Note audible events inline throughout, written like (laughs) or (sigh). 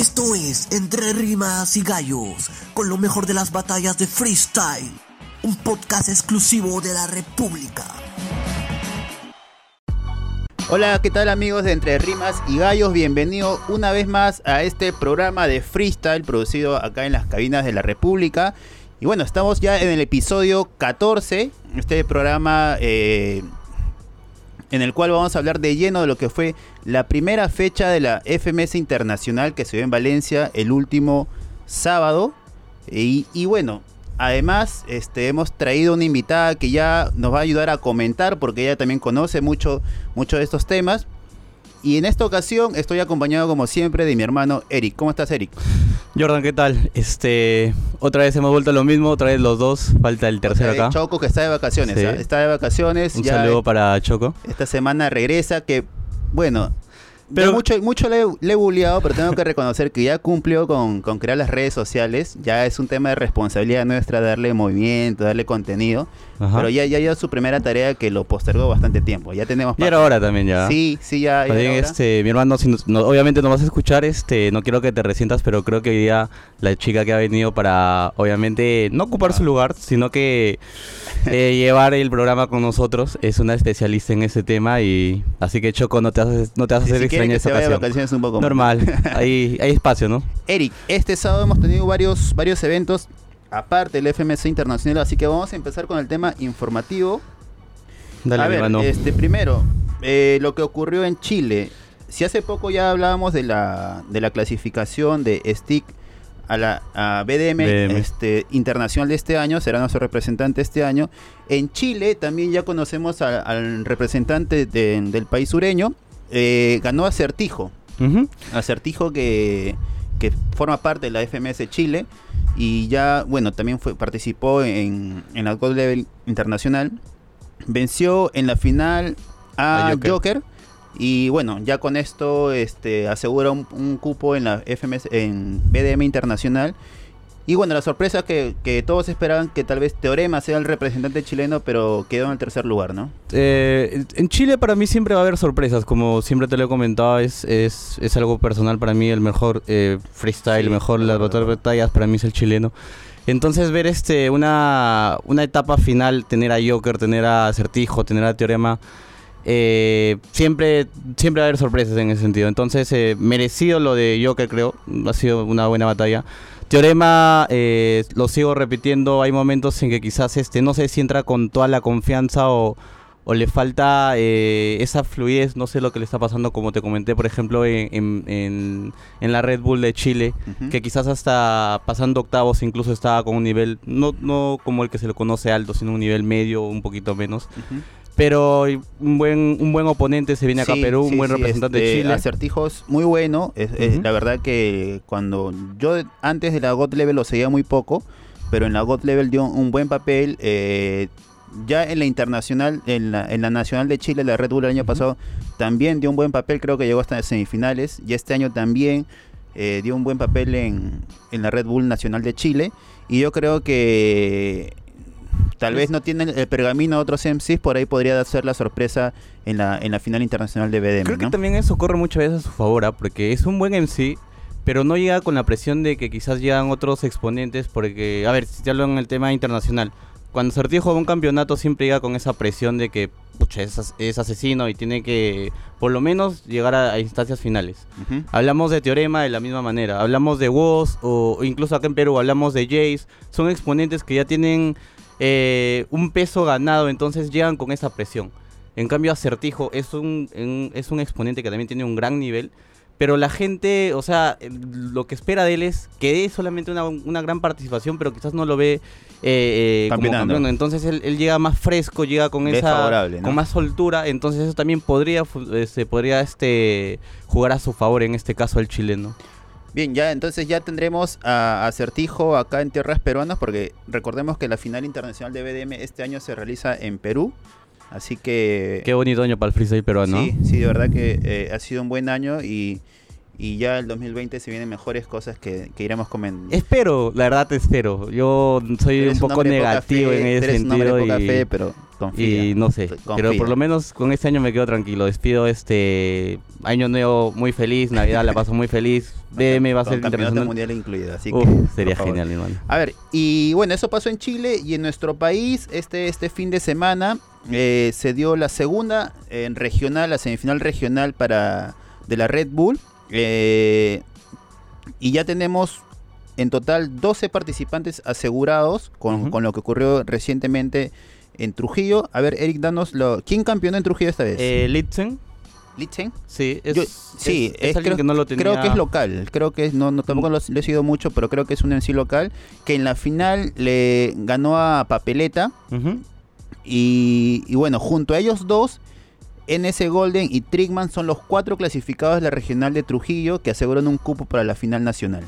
Esto es Entre Rimas y Gallos, con lo mejor de las batallas de freestyle, un podcast exclusivo de la República. Hola, ¿qué tal amigos de Entre Rimas y Gallos? Bienvenido una vez más a este programa de freestyle producido acá en las cabinas de la República. Y bueno, estamos ya en el episodio 14, este programa eh, en el cual vamos a hablar de lleno de lo que fue la primera fecha de la FMS Internacional que se dio en Valencia el último sábado. Y, bueno, además este, hemos traído una invitada que ya nos va a ayudar a comentar porque ella también conoce mucho, mucho de estos temas. Y en esta ocasión estoy acompañado como siempre de mi hermano Eric. ¿Cómo estás Eric? Jordan, ¿qué tal? Este, otra vez hemos vuelto a lo mismo, otra vez los dos, falta el tercero acá. Choco que está de vacaciones, Sí. ¿ah? está de vacaciones. Un ya saludo para Choco. Esta semana regresa que, bueno, Pero- pero mucho, mucho le, le he bulleado, pero tengo que reconocer que ya cumplió con, con crear las redes sociales. Ya es un tema de responsabilidad nuestra darle movimiento, darle contenido. Ajá. Pero ya, ya dio su primera tarea que lo postergó bastante tiempo. Ya tenemos Y era hora también ya. Sí, sí, ya. ya bien, este, mi hermano, si nos- no- obviamente no vas a escuchar, este, no quiero que te resientas, pero creo que hoy día la chica que ha venido para, obviamente, no ocupar Ah. su lugar, sino que eh, (laughs) llevar el programa con nosotros, es una especialista en ese tema y así que Choco, no te haces, no te vas a Si- hacer extraña esta ocasión. un poco. Normal, (laughs) hay, hay espacio, ¿no? Eric, este sábado hemos tenido varios, varios eventos aparte del FMS Internacional, así que vamos a empezar con el tema informativo. Dale, a ver, este, primero, eh, lo que ocurrió en Chile. Si hace poco ya hablábamos de la, de la clasificación de STIC a la a BDM, BDM. Este, internacional de este año, será nuestro representante este año. En Chile también ya conocemos a- al representante de- del país sureño, eh, ganó Acertijo. Acertijo que, que forma parte de la FMS Chile y ya, bueno, también fue, participó en, en la Gold Level Internacional. Venció en la final a, A Joker. Joker. y bueno, ya con esto este, asegura un, un cupo en la FMS, en BDM Internacional. Y bueno, la sorpresa que, que todos esperaban que tal vez Teorema sea el representante chileno, pero quedó en el tercer lugar, ¿no? Eh, en Chile para mí siempre va a haber sorpresas, como siempre te lo he comentado, es, es, es algo personal para mí, el mejor eh, freestyle, Sí, el mejor de las batallas para mí es el chileno. Entonces ver este una, una etapa final, tener a Joker, tener a Acertijo, tener a Teorema, eh, siempre, siempre va a haber sorpresas en ese sentido. Entonces eh, merecido lo de Joker creo, ha sido una buena batalla. Teorema, eh, lo sigo repitiendo, hay momentos en que quizás este no sé si entra con toda la confianza o, o le falta eh, esa fluidez, no sé lo que le está pasando, como te comenté, por ejemplo, en, en- en- en la Red Bull de Chile, que quizás hasta pasando octavos incluso estaba con un nivel, no, no como el que se le conoce alto, sino un nivel medio, un poquito menos. Pero un buen, un buen oponente se viene acá Sí, a Perú, sí, un buen sí, representante este, de Chile. Acertijos muy bueno. Es, la verdad que cuando yo antes de la God Level lo seguía muy poco, pero en la God Level dio un buen papel. eh, ya en la internacional, en la, en la nacional de Chile, la Red Bull el año pasado, también dio un buen papel. Creo que llegó hasta las semifinales. Y este año también eh, dio un buen papel en, en la Red Bull Nacional de Chile. Y yo creo que tal vez no tienen el pergamino de otros MCs, por ahí podría ser la sorpresa en la, en la final internacional de BDM. Creo que también eso corre muchas veces a su favor, ¿ah? porque es un buen MC, pero no llega con la presión de que quizás llegan otros exponentes, porque, a ver, si te hablo en el tema internacional, cuando Certillo juega un campeonato siempre llega con esa presión de que, pucha, es, as- es asesino y tiene que, por lo menos, llegar a, a instancias finales. Hablamos de Teorema de la misma manera. Hablamos de Woz o o incluso acá en Perú hablamos de Jace. Son exponentes que ya tienen eh, un peso ganado, entonces llegan con esa presión. En cambio, Acertijo es un, es un exponente que también tiene un gran nivel. Pero la gente, o sea, lo que espera de él es que dé solamente una, una gran participación, pero quizás no lo ve eh, eh, como campeón. Entonces él, él llega más fresco, llega con esa con más soltura. Entonces eso también podría, fu- este, podría este, jugar a su favor en este caso el chileno. Bien, ya entonces ya tendremos a Acertijo acá en tierras peruanas porque recordemos que la final internacional de BDM este año se realiza en Perú. Así que Qué bonito año para el freestyle peruano. sí, sí, de verdad que eh, ha sido un buen año y, y ya el 2020 se vienen mejores cosas que, que iremos comentando. Espero, la verdad te espero. Yo soy un poco negativo en ese eres un sentido de poca y fe, pero Confía, y no sé, confía. pero por lo menos con este año me quedo tranquilo. Despido este año nuevo muy feliz, Navidad la paso muy feliz. (laughs) BM va a ser internacional. mundial incluido, así Uf, que sería genial, hermano. A ver, y bueno, eso pasó en Chile y en nuestro país este, este fin de semana eh, se dio la segunda en regional, la semifinal regional para de la Red Bull. Eh, y ya tenemos en total 12 participantes asegurados con, con lo que ocurrió recientemente en Trujillo. A ver, Eric, danos lo... ¿Quién campeonó en Trujillo esta vez? Eh, Litzen, ¿Litzen? sí, es, Yo- sí, es, es creo, que no lo tenía. creo que es local. Creo que es, no, no tampoco lo, lo he seguido mucho, pero creo que es un en sí local. Que en la final le ganó a Papeleta. Y, y bueno, junto a ellos dos, NS Golden y Trickman son los cuatro clasificados de la regional de Trujillo que aseguran un cupo para la final nacional.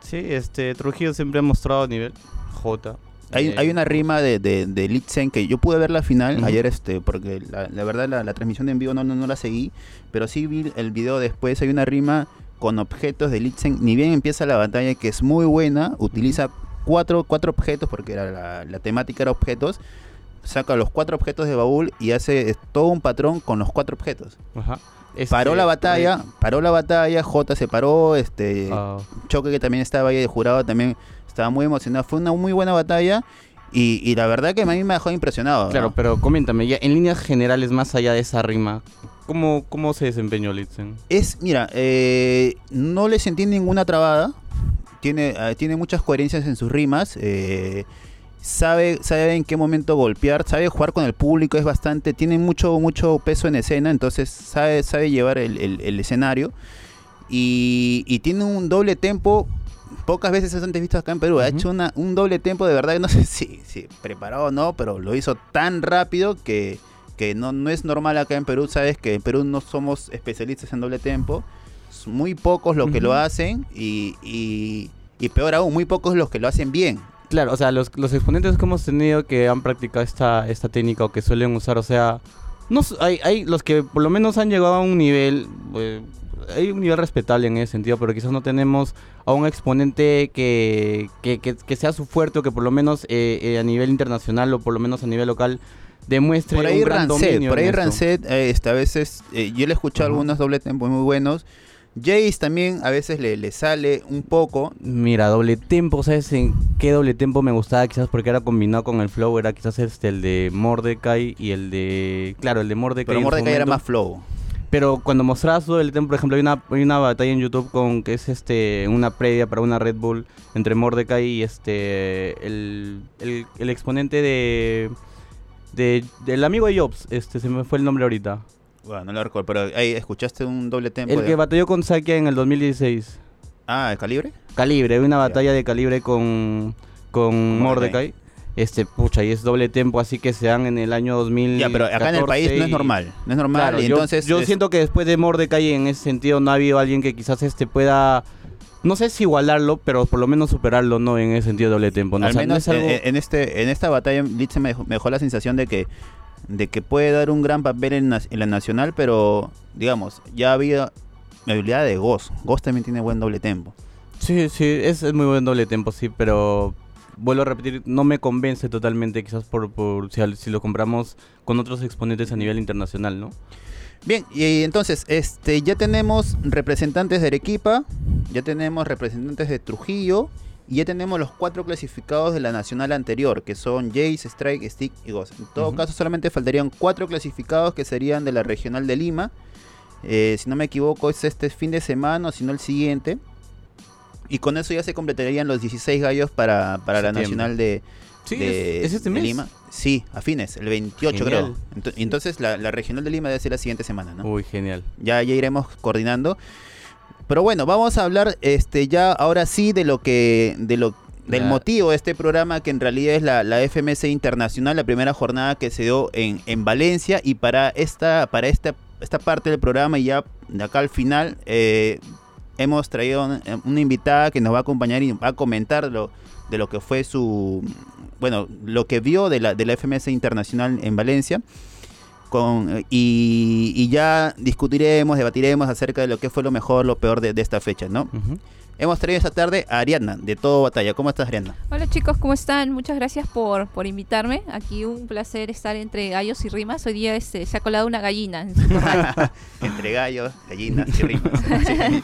Sí, este Trujillo siempre ha mostrado nivel J. Hay, Eh, hay una rima de, de, de Litzen que yo pude ver la final Ujú. ayer, este, porque la, la verdad la, la transmisión en vivo no, no, no la seguí, pero sí vi el video después. Hay una rima con objetos de Litzen. Ni bien empieza la batalla, que es muy buena, utiliza cuatro, cuatro objetos, porque era la, la temática era objetos. Saca los cuatro objetos de baúl y hace todo un patrón con los cuatro objetos. Ajá. Paró Este, la batalla, paró la batalla, J se paró, este, ah, Choque que también estaba ahí de jurado, también estaba muy emocionado. Fue una muy buena batalla y, y la verdad que a mí me dejó impresionado. ¿no? Claro, pero coméntame, ya en líneas generales, más allá de esa rima, ¿cómo, cómo se desempeñó Litzen? Es, mira, eh, no le sentí ninguna trabada. Tiene, eh, tiene muchas coherencias en sus rimas. eh, sabe, sabe en qué momento golpear, sabe jugar con el público, es bastante, tiene mucho, mucho peso en escena, entonces sabe, sabe llevar el, el- el escenario. Y, y tiene un doble tempo. Pocas veces has antes visto acá en Perú. Ha hecho una, un doble tempo de verdad. No (laughs) sé si, si preparado o no, pero lo hizo tan rápido que, que no, no es normal acá en Perú. Sabes que en Perú no somos especialistas en doble tempo. Es Muy pocos los que lo hacen y, y, y peor aún, muy pocos los que lo hacen bien. Claro, o sea, los, los exponentes que hemos tenido que han practicado esta, esta técnica o que suelen usar, o sea, no hay, hay los que por lo menos han llegado a un nivel, eh, hay un nivel respetable en ese sentido, pero quizás no tenemos a un exponente que, que, que- que sea su fuerte o que por lo menos eh, eh, a nivel internacional o por lo menos a nivel local demuestre Por ahí un gran Rancet, dominio por ahí. Rancet, eh, este, a veces, yo le he escuchado algunos doble tempos muy buenos. Jace también a veces le, le sale un poco. Mira, doble tempo, ¿sabes en qué doble tempo me gustaba? Quizás porque era combinado con el flow, era quizás este, el de Mordecai y el de... Claro, el de Mordecai. Pero Mordecai era más flow. Pero cuando mostrabas todo el tempo, por ejemplo, hay una, hay una batalla en YouTube con que es este una previa para una Red Bull entre Mordecai y este el, el, el exponente de, de del amigo de Jobs, este se me fue el nombre ahorita. Bueno, no lo recuerdo, pero ahí escuchaste un doble tempo. El de- que batalló con Sakia en el 2016. Ah, ¿el calibre? Calibre, una batalla de calibre con, con Mordecai. Mordecai. Este, pucha, y es doble tempo, así que se dan en el año 2000. Ya, pero acá en el país no es normal. No es normal. Claro, y yo, entonces. yo es- siento que después de Mordecai en ese sentido no ha habido alguien que quizás este pueda, no sé si igualarlo, pero por lo menos superarlo, ¿no? En ese sentido doble tempo. ¿no? al O sea, no menos es algo- en, en este, en esta batalla, Litz me dejó, me dejó la sensación de que, de que puede dar un gran papel en, la nacional, pero digamos, ya había la habilidad de Ghost. Ghost también tiene buen doble tempo. Sí, sí, es, es muy buen doble tempo, sí, pero vuelvo a repetir, no me convence totalmente quizás por, por si, si lo compramos con otros exponentes a nivel internacional, ¿no? Bien, y entonces, este, ya tenemos representantes de Arequipa, ya tenemos representantes de Trujillo, y ya tenemos los cuatro clasificados de la nacional anterior, que son Jace, Strike, Stick y Ghost. En todo caso, solamente faltarían cuatro clasificados que serían de la regional de Lima. Eh, si no me equivoco, es este fin de semana, o si no el siguiente. Y con eso ya se completarían los 16 gallos para, para la nacional de, Sí, de, es, es este de mes. Lima. Sí, a fines, el 28 Genial. creo. Ento- entonces la, la regional de Lima debe ser la siguiente semana, ¿no? Uy, genial. Ya, ya iremos coordinando. Pero bueno, vamos a hablar este ya ahora sí de lo que de lo del motivo de este programa que en realidad es la, la FMC Internacional, la primera jornada que se dio en, en Valencia y para esta para esta esta parte del programa y ya de acá al final eh, hemos traído una, una invitada que nos va a acompañar y va a comentar lo, de lo que fue su bueno lo que vio de la de la FMC Internacional en Valencia. Con, y, y ya discutiremos, debatiremos acerca de lo que fue lo mejor, lo peor de, de esta fecha, ¿no? Hemos traído esta tarde a Ariadna, de Todo Batalla. ¿Cómo estás, Ariadna? Hola chicos, ¿cómo están? Muchas gracias por, por invitarme. Aquí un placer estar entre gallos y rimas. Hoy día este, se ha colado una gallina. en su (laughs) corral. Entre gallos, gallinas y rimas. (laughs) Sí.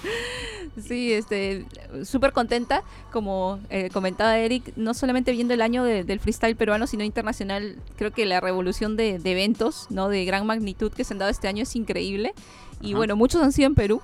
Sí, este, súper contenta. Como eh, comentaba Eric, no solamente viendo el año de- del freestyle peruano, sino internacional. Creo que la revolución de, de eventos no de gran magnitud que se han dado este año es increíble. Y Ajá. bueno, muchos han sido en Perú.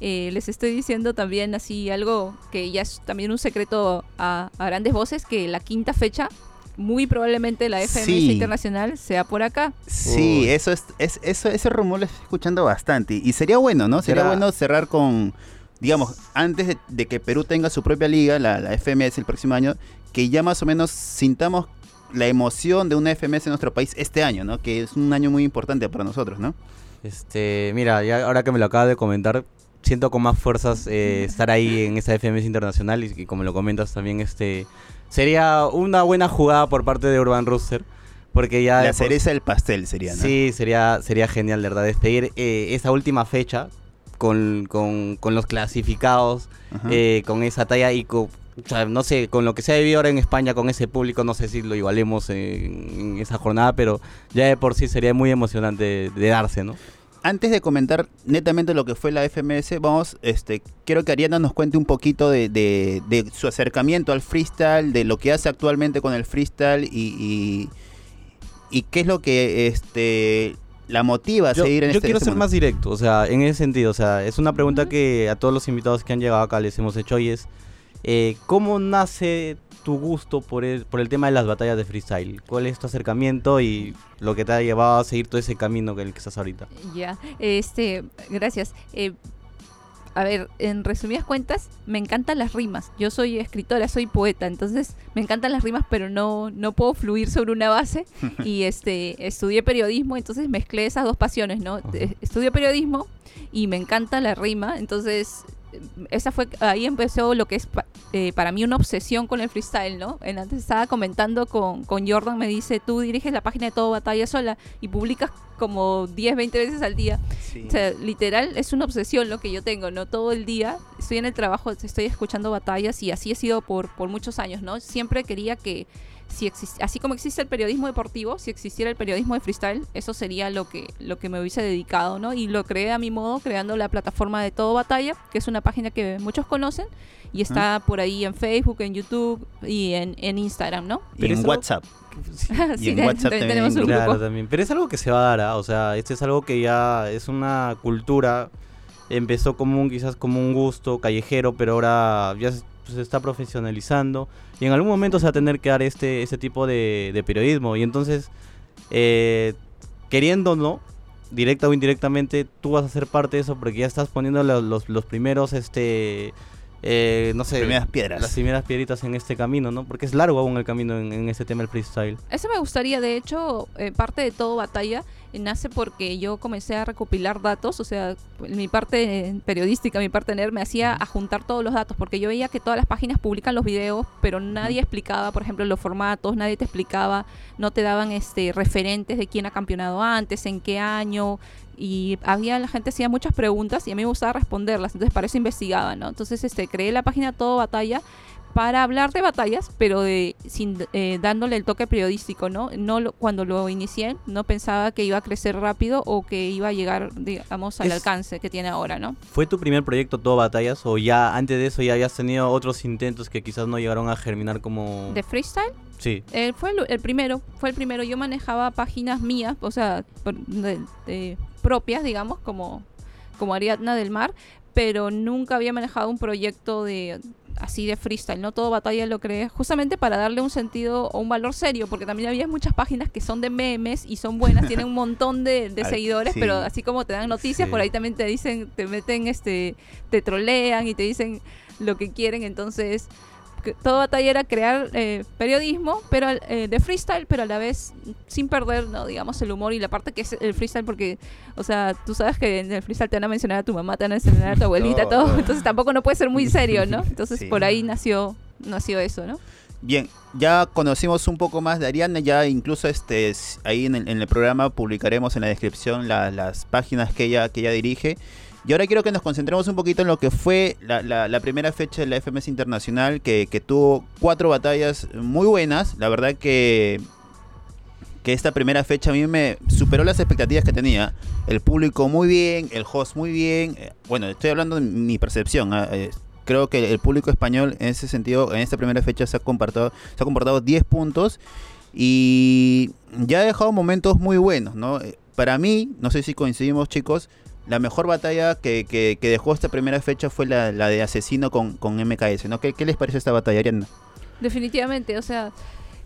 Eh, les estoy diciendo también así algo que ya es también un secreto a, a grandes voces, que la quinta fecha, muy probablemente la FMS Sí. Internacional, sea por acá. Sí, Uy. eso es, es- eso, ese rumor lo estoy escuchando bastante. Y sería bueno, ¿no? Sería Será- bueno cerrar con, digamos, antes de, de que Perú tenga su propia liga, la, la FMS el próximo año, que ya más o menos sintamos la emoción de una FMS en nuestro país este año, ¿no? Que es un año muy importante para nosotros, ¿no? Este, mira, ya ahora que me lo acabas de comentar, siento con más fuerzas eh, estar ahí en esa FMS internacional y, y como lo comentas también, este, sería una buena jugada por parte de Urban Rooster, porque ya La cereza del pastel sería, ¿no? Sí, sería, sería genial, de verdad, despedir eh, esa última fecha con, con, con los clasificados, eh, con esa talla y con, o sea, no sé, con lo que se ha vivido ahora en España, con ese público, no sé si lo igualemos en, en esa jornada, pero ya de por sí sería muy emocionante de, de darse, ¿no? Antes de comentar netamente lo que fue la FMS, vamos, este, quiero que Ariana nos cuente un poquito de, de- de su acercamiento al freestyle, de lo que hace actualmente con el freestyle y, y, y qué es lo que este, la motiva a Yo, seguir en yo este quiero este ser mundo. más directo, o sea, en ese sentido, o sea, es una pregunta que a todos los invitados que han llegado acá les hemos hecho y es, eh, ¿cómo nace tu gusto por el, por el tema de las batallas de freestyle? ¿Cuál es tu acercamiento y lo que te ha llevado a seguir todo ese camino en el que estás ahorita? Ya, este, gracias. Eh, a ver, en resumidas cuentas, me encantan las rimas. Yo soy escritora, soy poeta, entonces me encantan las rimas, pero no, no puedo fluir sobre una base. (laughs) y este, estudié periodismo, entonces mezclé esas dos pasiones, ¿no? Estudio periodismo y me encanta la rima, entonces esa fue ahí empezó lo que es pa- eh, para mí una obsesión con el freestyle, ¿no? En antes estaba comentando con, con Jordan, me dice, tú diriges la página de Todo Batalla sola y publicas como 10, 20 veces al día. Sí. O sea, literal, es una obsesión lo que yo tengo, ¿no? Todo el día estoy en el trabajo, estoy escuchando batallas y así he sido por, por muchos años, ¿no? Siempre quería que, si exis- así como existe el periodismo deportivo, si existiera el periodismo de freestyle, eso sería lo que, lo que me hubiese dedicado, ¿no? Y lo creé a mi modo, creando la plataforma de Todo Batalla, que es una página que muchos conocen y está por ahí en Facebook, en YouTube y en, en Instagram, ¿no? y Pero en WhatsApp. (laughs) Sí, en de- WhatsApp también también tenemos un. Claro, grupo. también. Pero es algo que se va a dar, ¿ah? o sea, este es algo que ya es una cultura, empezó como un, quizás como un gusto callejero, pero ahora ya se, se está profesionalizando y en algún momento se va a tener que dar este, este tipo de, de periodismo. Y entonces, eh, queriendo no, directa o indirectamente, tú vas a ser parte de eso porque ya estás poniendo los, los, los primeros, este... eh, no sé, Primeras piedras. las primeras piedritas en este camino, ¿no? Porque es largo aún el camino en, en este tema del freestyle. Eso me gustaría, de hecho, eh, parte de todo batalla nace porque yo comencé a recopilar datos, o sea, mi parte periodística, mi parte nerd me hacía a juntar todos los datos, porque yo veía que todas las páginas publican los videos, pero nadie explicaba, por ejemplo, los formatos, nadie te explicaba, no te daban este referentes de quién ha campeonado antes, en qué año, y había la gente hacía muchas preguntas y a mí me gustaba responderlas, entonces para eso investigaba, ¿no? Entonces este creé la página Todo Batalla para hablar de batallas, pero de sin eh, dándole el toque periodístico, ¿no? No lo- cuando lo inicié no pensaba que iba a crecer rápido o que iba a llegar, digamos, al Es- alcance que tiene ahora, ¿no? ¿Fue tu primer proyecto todo batallas o ya antes de eso ya habías tenido otros intentos que quizás no llegaron a germinar como... De freestyle Sí. Eh, fue el, el primero, fue el primero. Yo manejaba páginas mías, o sea, de- de- propias, digamos, como, como Ariadna del Mar, pero nunca había manejado un proyecto de así de freestyle, no todo batalla lo creé justamente para darle un sentido o un valor serio, porque también había muchas páginas que son de memes y son buenas, tienen un montón de, (laughs) seguidores, sí. pero así como te dan noticias, Sí. por ahí también te dicen, te meten, este, te trolean y te dicen lo que quieren, entonces todo batalla era crear eh, periodismo, pero eh, de freestyle, pero a la vez sin perder, no, digamos, el humor y la parte que es el freestyle, porque, o sea, tú sabes que en el freestyle te van a mencionar a tu mamá, te van a mencionar a tu (laughs) abuelita, Todo. todo, entonces tampoco no puede ser muy serio, ¿no? (laughs) Entonces Sí. por ahí nació, nació eso, ¿no? Bien, ya conocimos un poco más de Ariana, ya incluso este ahí en el, en el programa publicaremos en la descripción la- las páginas que ella, que ella dirige. Y ahora quiero que nos concentremos un poquito en lo que fue la, primera fecha de la FMS Internacional, que, que tuvo cuatro batallas muy buenas. La verdad que, que esta primera fecha a mí me superó las expectativas que tenía. El público muy bien, el host muy bien. Eh, Bueno, estoy hablando de mi percepción. ah, eh, creo que el público español en ese sentido, en esta primera fecha se ha comportado, se ha comportado 10 puntos y ya ha dejado momentos muy buenos, ¿no? Eh, Para mí, no sé si coincidimos chicos, la mejor batalla que, que- que dejó esta primera fecha fue la, la de Asesino con, con MKS, ¿no? ¿Qué, qué les parece esta batalla, Ariana? Definitivamente, o sea,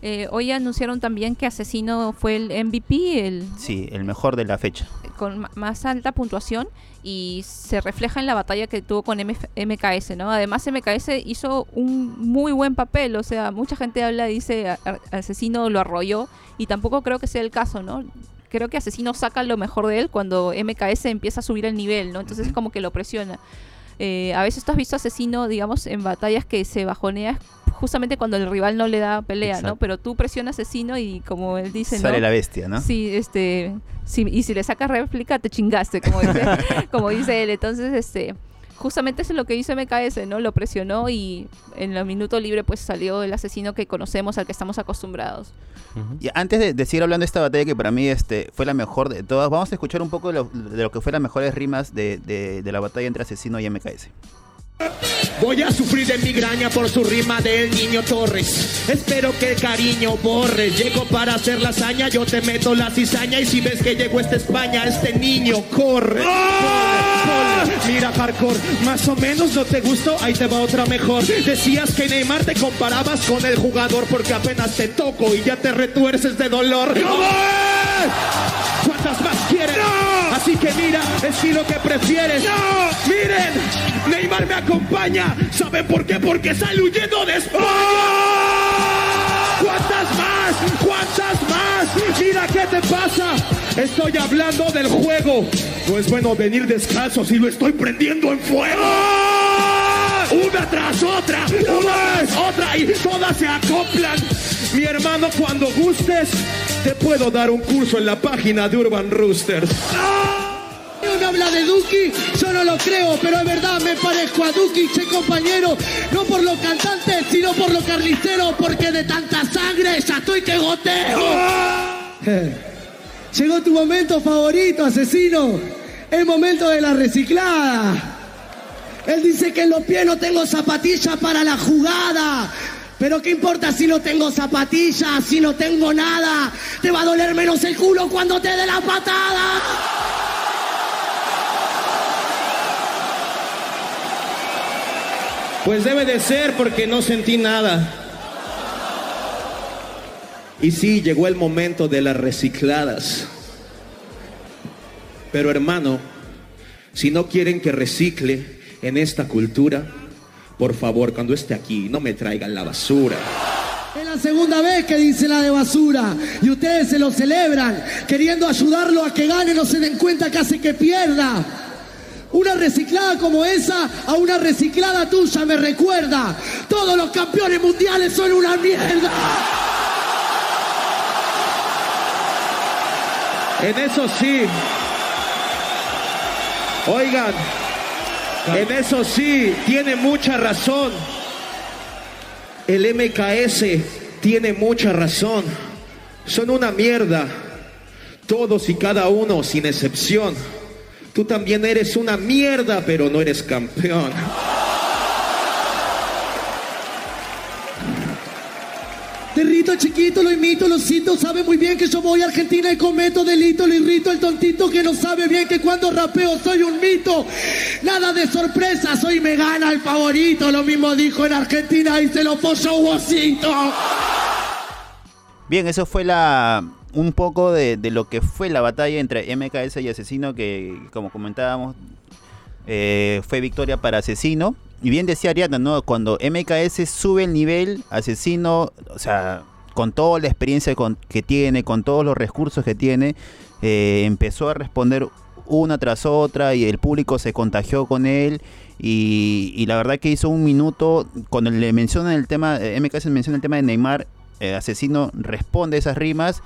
eh, hoy anunciaron también que Asesino fue el MVP, el Sí, el mejor de la fecha. con más alta puntuación y se refleja en la batalla que tuvo con MF MKS, ¿no? Además MKS hizo un muy buen papel, o sea, mucha gente habla dice "A- a- Asesino lo arrolló y tampoco creo que sea el caso, ¿no? Creo que Asesino saca lo mejor de él cuando MKS empieza a subir el nivel, ¿no? Entonces Ujú. como que lo presiona. Eh, a veces tú has visto Asesino, digamos, en batallas que se bajonea justamente cuando el rival no le da pelea, ¿no? Pero tú presionas Asesino y como él dice, Sale ¿no? la bestia, ¿no? Sí, este, sí, y si le sacas réplica te chingaste, como dice, (laughs) como dice él. Entonces, este, justamente eso es lo que hizo MKS, ¿no? Lo presionó y en el minuto libre pues salió el asesino que conocemos, al que estamos acostumbrados. Y antes de, de seguir hablando de esta batalla que para mí este, fue la mejor de todas, vamos a escuchar un poco de lo, de lo que fue las mejores rimas de, de- de la batalla entre Asesino y MKS. Voy a sufrir de migraña por su rima del niño Torres. Espero que el cariño borre. Llego para hacer la hazaña, yo te meto la cizaña. Y si ves que llegó esta España, este niño corre. Corre, corre. Mira, hardcore, más o menos no te gustó, ahí te va otra mejor. Decías que Neymar te comparabas con el jugador porque apenas te toco y ya te retuerces de dolor. ¿Cuántas más quieren? Así que mira, estilo que prefieres. Miren, Neymar me acompaña. ¿Saben por qué? Porque sale huyendo de España. ¿Cuántas más? ¿Cuántas más? Mira qué te pasa. Estoy hablando del juego. No es bueno venir descalzo si lo estoy prendiendo en fuego. Una tras otra, una tras otra y todas se acoplan. Mi hermano, cuando gustes, te puedo dar un curso en la página de Urban Roosters. Habla de Duki, yo no lo creo, pero es verdad, me parezco a Duki, che compañero, no por los cantantes, sino por los carniceros, porque de tanta sangre ya estoy que goteo. Llegó tu momento favorito, asesino, el momento de la reciclada. Él dice que en los pies no tengo zapatillas para la jugada. Pero qué importa si no tengo zapatillas, si no tengo nada. Te va a doler menos el culo cuando te dé la patada. Pues debe de ser porque no sentí nada. Y sí, llegó el momento de las recicladas. Pero hermano, si no quieren que recicle en esta cultura, por favor, cuando esté aquí, no me traigan la basura. Es la segunda vez que dice la de basura y ustedes se lo celebran, queriendo ayudarlo a que gane, no se den cuenta que hace que pierda. Una reciclada como esa a una reciclada tuya me recuerda. Todos los campeones mundiales son una mierda. En eso sí. Oigan, en eso sí, tiene mucha razón. El MKS tiene mucha razón. Son una mierda. Todos y cada uno, sin excepción. Tú también eres una mierda, pero no eres campeón. De rito chiquito lo imito, lo cito, sabe muy bien que yo voy a Argentina y cometo delito, lo irrito el tontito que no sabe bien que cuando rapeo soy un mito. Nada de sorpresa, soy me gana el favorito, lo mismo dijo en Argentina y se lo folló Wosito. Bien, eso fue la un poco de, de lo que fue la batalla entre MKS y Asesino, que como comentábamos, eh, fue victoria para Asesino. Y bien decía Ariana, ¿no? Cuando MKS sube el nivel, Asesino, o sea, con toda la experiencia con- que tiene, con todos los recursos que tiene, eh, empezó a responder una tras otra y el público se contagió con él y, la verdad que hizo un minuto cuando le mencionan el tema, eh, MK se menciona el tema de Neymar, Asesino responde esas rimas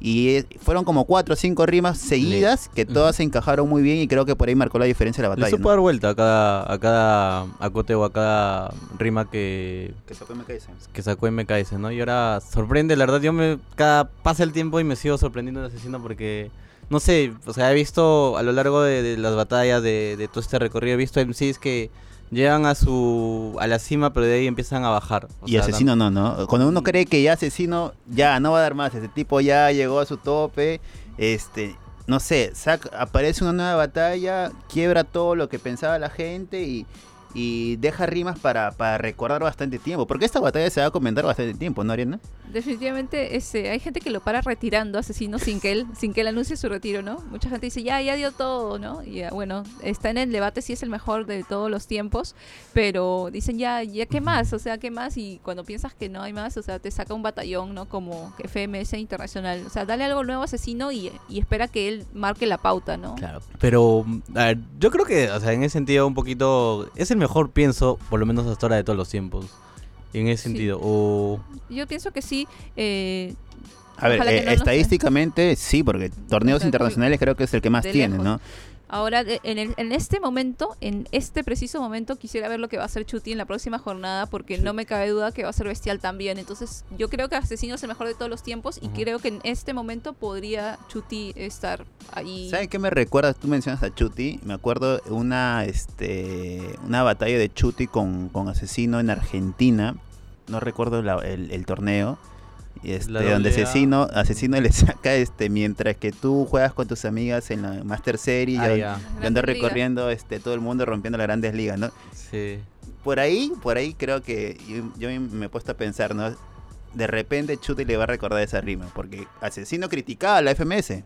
y eh, fueron como cuatro o cinco rimas seguidas que todas se encajaron muy bien y creo que por ahí marcó la diferencia de la Le batalla. supo ¿no? dar vuelta a cada, a cada acote o a cada rima que, Que sacó MK ese. que sacó MKS, ¿no? Y ahora sorprende, la verdad, yo me cada pasa el tiempo y me sigo sorprendiendo de asesino porque no sé, o sea, he visto a lo largo de, de las batallas de, de todo este recorrido, he visto MCs que llegan a su a la cima, pero de ahí empiezan a bajar. O Y sea, asesino no, ¿no? Cuando uno cree que ya asesino, ya no va a dar más. Ese tipo ya llegó a su tope. Este, no sé, saca- aparece una nueva batalla, quiebra todo lo que pensaba la gente y, y deja rimas para, para recordar bastante tiempo. Porque esta batalla se va a comentar bastante tiempo, ¿no, Ariana? Definitivamente ese, hay gente que lo para retirando asesino sin que él sin que él anuncie su retiro, ¿no? Mucha gente dice, ya, ya dio todo, ¿no? Y ya, bueno, está en el debate si es el mejor de todos los tiempos, pero dicen, ya, ya, ¿qué más? O sea, ¿qué más? Y cuando piensas que no hay más, o sea, te saca un batallón, ¿no? Como FMS Internacional. O sea, dale algo nuevo a asesino y, y espera que él marque la pauta, ¿no? Claro, pero a ver, yo creo que, o sea, en ese sentido un poquito es el mejor pienso, por lo menos hasta ahora de todos los tiempos. En ese Sí. sentido, o Yo pienso que sí. Eh, A ver, eh, no, estadísticamente sí, porque torneos O sea, internacionales creo que es el que más tiene, lejos. ¿no? Ahora, de- en, el- en este momento, en este preciso momento, quisiera ver lo que va a hacer Chuti en la próxima jornada, porque no me cabe duda que va a ser bestial también. Entonces, yo creo que Asesino es el mejor de todos los tiempos y creo que en este momento podría Chuti estar ahí. ¿Sabes qué me recuerdas? Tú mencionas a Chuti. Me acuerdo una este una batalla de Chuti con, con Asesino en Argentina. No recuerdo la- el, el torneo. Y este, La donde. Asesino, Asesino le saca este mientras que tú juegas con tus amigas en la Master Series. Ah, y ya. anda Grandes ligas. recorriendo este todo el mundo rompiendo las grandes ligas, ¿no? sí. Por ahí, por ahí creo que yo, yo me he puesto a pensar, ¿no? De repente Chuti le va a recordar esa rima, porque Asesino criticaba a la FMS.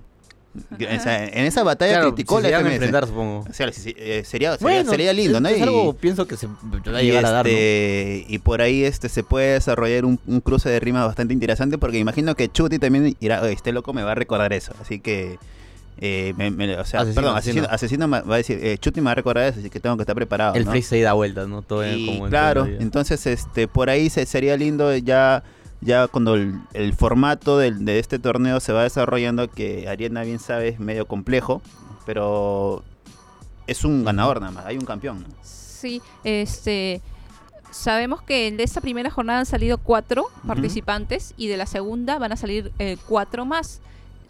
O sea, en esa batalla Claro, criticó si la se enfrentar, supongo. O sea, si- eh, sería, sería, Bueno, sería lindo, ¿no? Es, Y- algo, pienso que se va a y, llegar a dar, ¿no? este, y por ahí este se puede desarrollar un, un cruce de rimas bastante interesante porque imagino que Chuti también irá, "Oye, este loco me va a recordar eso, así que eh, me- me- o sea, Asesino, perdón, asesino. asesino, va a decir, eh, Chuti me va a recordar eso, así que tengo que estar preparado. El ¿no? freestyle da vueltas, ¿no? Todo Y como claro, entonces este por ahí se, sería lindo ya ya cuando el, el formato del- de este torneo se va desarrollando que Ariana bien sabe es medio complejo, pero es un ganador nada más, hay un campeón. ¿no? Sí, este. Sabemos que de esta primera jornada han salido cuatro participantes y de la segunda van a salir eh, cuatro más.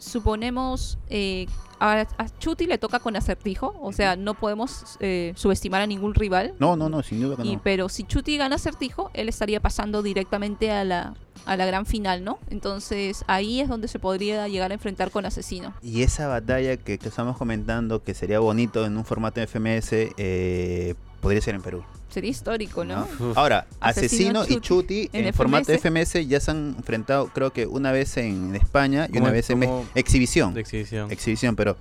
Suponemos eh, a, a Chuti le toca con acertijo, o sea, no podemos eh, subestimar a ningún rival. No, no, no, sin duda que Y, no. pero si Chuti gana acertijo, él estaría pasando directamente a la, a la gran final, ¿no? Entonces ahí es donde se podría llegar a enfrentar con Asesino. Y esa batalla que, que estamos comentando que sería bonito en un formato de FMS eh, podría ser en Perú. Sería histórico, ¿no? Uf. Ahora, Asesino Asesino y Chuti en en, formato FMS. FMS ya se han enfrentado creo que una vez en España y ¿Cómo una vez en exhibición. de exhibición. exhibición, pero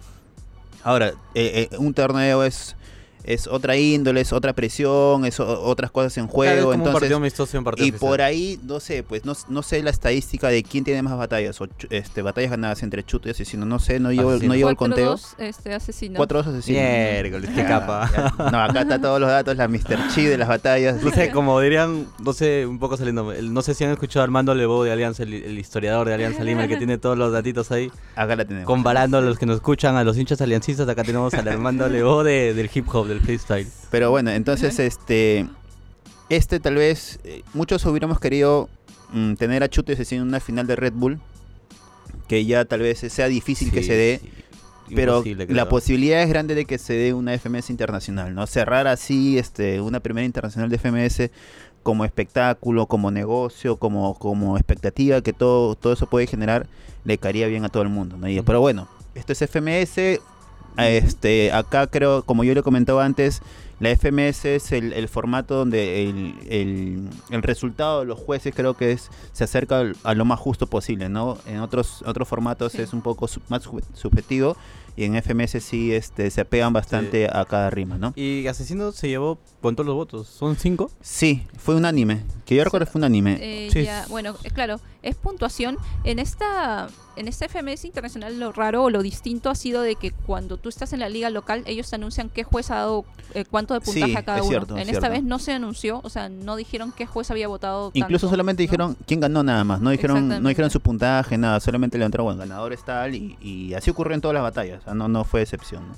ahora, eh, eh, un torneo es, es otra índole, es otra presión, es o- otras cosas en Claro, es juego, un entonces... partido amistoso y un partido Y oficial. por ahí, no sé, pues no, no sé la estadística de quién tiene más batallas, o este, batallas ganadas entre Chuto y Asesino, no sé, no llevo, Asesino. no llevo el conteo. 4-2, este, Asesino. Cuatro dos Asesino. Miércoles, qué Ya, capa. ya. No, acá está todos los datos, la Mr. Chi de las batallas. No sé, (laughs) como dirían, no sé, un poco saliendo. No sé si han escuchado a Armando Levo de Alianza, el, el historiador de Alianza Lima, el que tiene todos los datitos ahí. Acá la tenemos. Comparando a los que nos escuchan, a los hinchas aliancistas, acá tenemos al Armando Levo de, del hip hop, del freestyle. Pero bueno, entonces este este tal vez eh, muchos hubiéramos querido mm, tener a Chuto y Asesino en una final de Red Bull que ya tal vez sea difícil que se dé, sí. pero la posibilidad es grande de que se dé una FMS internacional, ¿no? Cerrar así este una primera internacional de FMS como espectáculo, como negocio, como como expectativa que todo todo eso puede generar le caería bien a todo el mundo, ¿no? Y- pero bueno, esto es FMS este, acá creo, como yo le comentaba antes, la FMS es el, el formato donde el, el- el resultado de los jueces creo que es se acerca a lo más justo posible, ¿no? En otros otros formatos Sí. es un poco sub- más sub- subjetivo y en FMS sí este, se apegan bastante a cada rima, ¿no? Y Asesino se llevó con todos los votos. ¿Son cinco? Sí, fue un anime. Que yo recuerdo fue un anime. Eh, Sí. ya, bueno, eh, claro, es puntuación. En esta, en este FMS internacional lo raro o lo distinto ha sido de que cuando tú estás en la liga local, ellos te anuncian qué juez ha dado eh, cuánto de puntaje Sí, a cada es uno. cierto, en es esta cierto. vez no se anunció, o sea, no dijeron qué juez había votado. Incluso tanto, solamente ¿no? dijeron quién ganó nada más, no dijeron, no dijeron su puntaje, nada, solamente le entró, bueno, ganador es tal y, y así ocurrió en todas las batallas, o sea, no, no fue excepción. ¿no?